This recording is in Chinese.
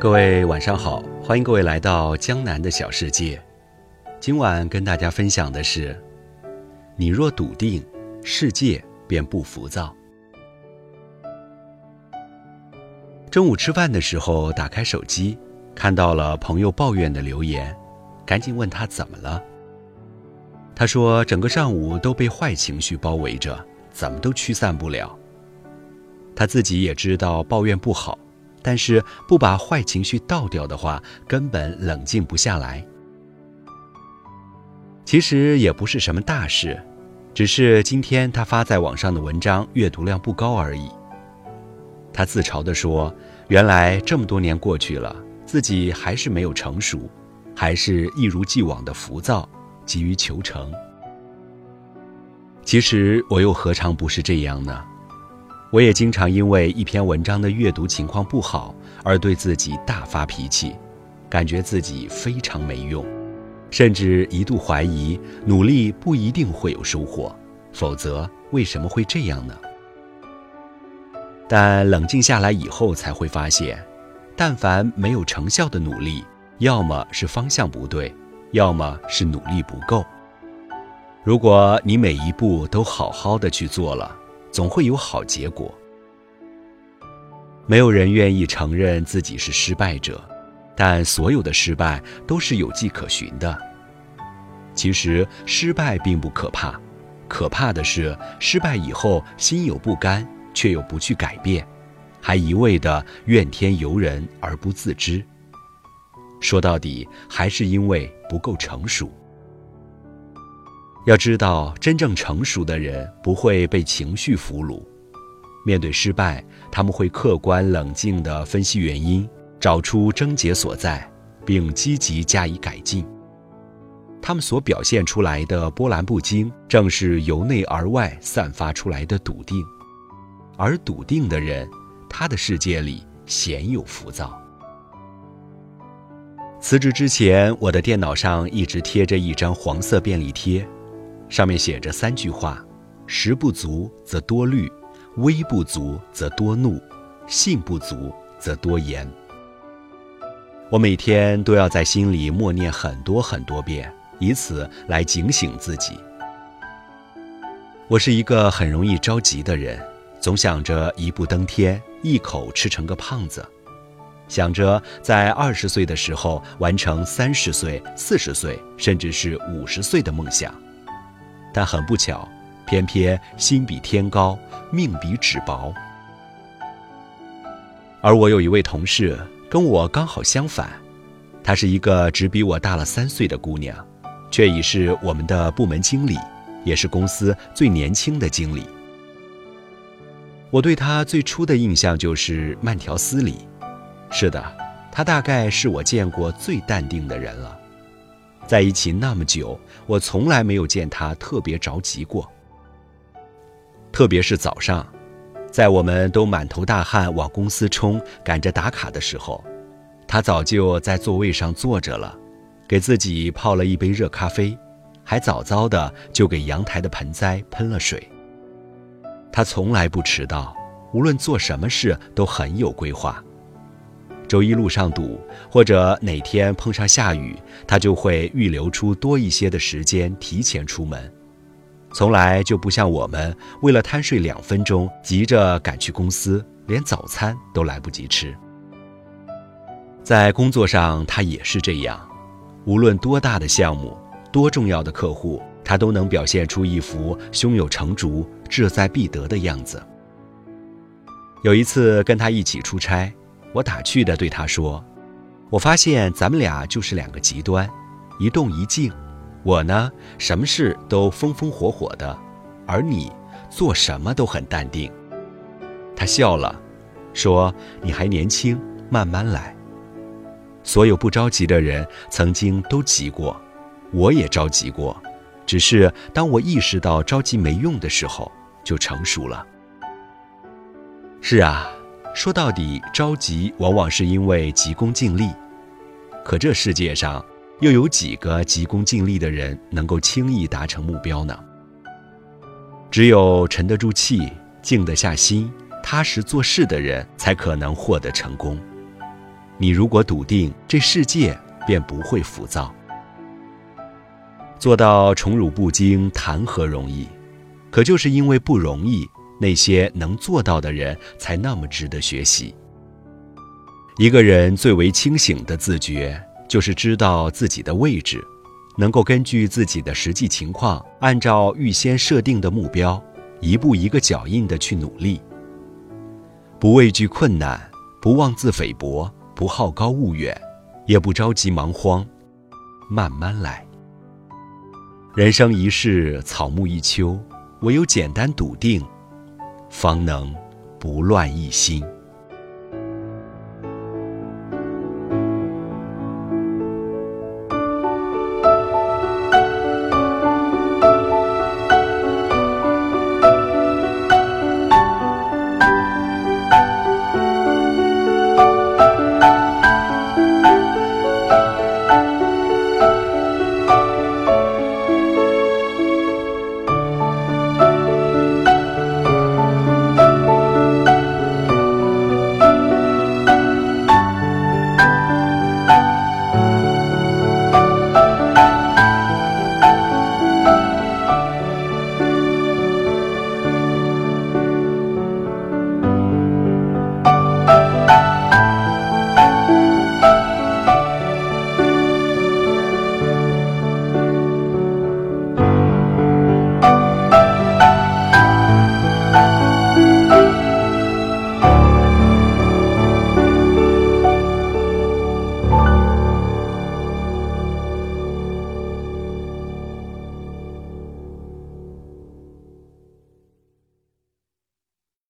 各位晚上好，欢迎各位来到江南的小世界。今晚跟大家分享的是：你若笃定，世界便不浮躁。中午吃饭的时候，打开手机，看到了朋友抱怨的留言，赶紧问他怎么了。他说：整个上午都被坏情绪包围着，怎么都驱散不了。他自己也知道抱怨不好。但是不把坏情绪倒掉的话，根本冷静不下来。其实也不是什么大事，只是今天他发在网上的文章阅读量不高而已。他自嘲地说：“原来这么多年过去了，自己还是没有成熟，还是一如既往的浮躁，急于求成。”其实我又何尝不是这样呢？我也经常因为一篇文章的阅读情况不好而对自己大发脾气，感觉自己非常没用，甚至一度怀疑努力不一定会有收获，否则为什么会这样呢？但冷静下来以后才会发现，但凡没有成效的努力，要么是方向不对，要么是努力不够。如果你每一步都好好的去做了。总会有好结果。没有人愿意承认自己是失败者，但所有的失败都是有迹可循的。其实失败并不可怕，可怕的是失败以后心有不甘，却又不去改变，还一味的怨天尤人而不自知。说到底，还是因为不够成熟。要知道，真正成熟的人不会被情绪俘虏。面对失败，他们会客观冷静地分析原因，找出症结所在，并积极加以改进。他们所表现出来的波澜不惊，正是由内而外散发出来的笃定。而笃定的人，他的世界里鲜有浮躁。辞职之前，我的电脑上一直贴着一张黄色便利贴。上面写着三句话：食不足则多虑，威不足则多怒，信不足则多言。我每天都要在心里默念很多很多遍，以此来警醒自己。我是一个很容易着急的人，总想着一步登天，一口吃成个胖子，想着在二十岁的时候完成三十岁、四十岁，甚至是五十岁的梦想。但很不巧，偏偏心比天高，命比纸薄。而我有一位同事，跟我刚好相反，她是一个只比我大了三岁的姑娘，却已是我们的部门经理，也是公司最年轻的经理。我对她最初的印象就是慢条斯理。是的，她大概是我见过最淡定的人了。在一起那么久，我从来没有见他特别着急过。特别是早上，在我们都满头大汗往公司冲、赶着打卡的时候，他早就在座位上坐着了，给自己泡了一杯热咖啡，还早早的就给阳台的盆栽喷了水。他从来不迟到，无论做什么事都很有规划。周一路上堵，或者哪天碰上下雨，他就会预留出多一些的时间提前出门，从来就不像我们为了贪睡两分钟，急着赶去公司，连早餐都来不及吃。在工作上，他也是这样，无论多大的项目，多重要的客户，他都能表现出一副胸有成竹、志在必得的样子。有一次跟他一起出差。我打趣地对他说：“我发现咱们俩就是两个极端，一动一静。我呢，什么事都风风火火的，而你做什么都很淡定。”他笑了，说：“你还年轻，慢慢来。所有不着急的人曾经都急过，我也着急过，只是当我意识到着急没用的时候，就成熟了。”是啊。说到底，着急往往是因为急功近利。可这世界上，又有几个急功近利的人能够轻易达成目标呢？只有沉得住气、静得下心、踏实做事的人，才可能获得成功。你如果笃定，这世界便不会浮躁。做到宠辱不惊，谈何容易？可就是因为不容易，那些能做到的人才那么值得学习。一个人最为清醒的自觉，就是知道自己的位置，能够根据自己的实际情况，按照预先设定的目标，一步一个脚印的去努力。不畏惧困难，不妄自菲薄，不好高骛远，也不着急忙慌，慢慢来。人生一世，草木一秋，唯有简单笃定，方能不乱一心。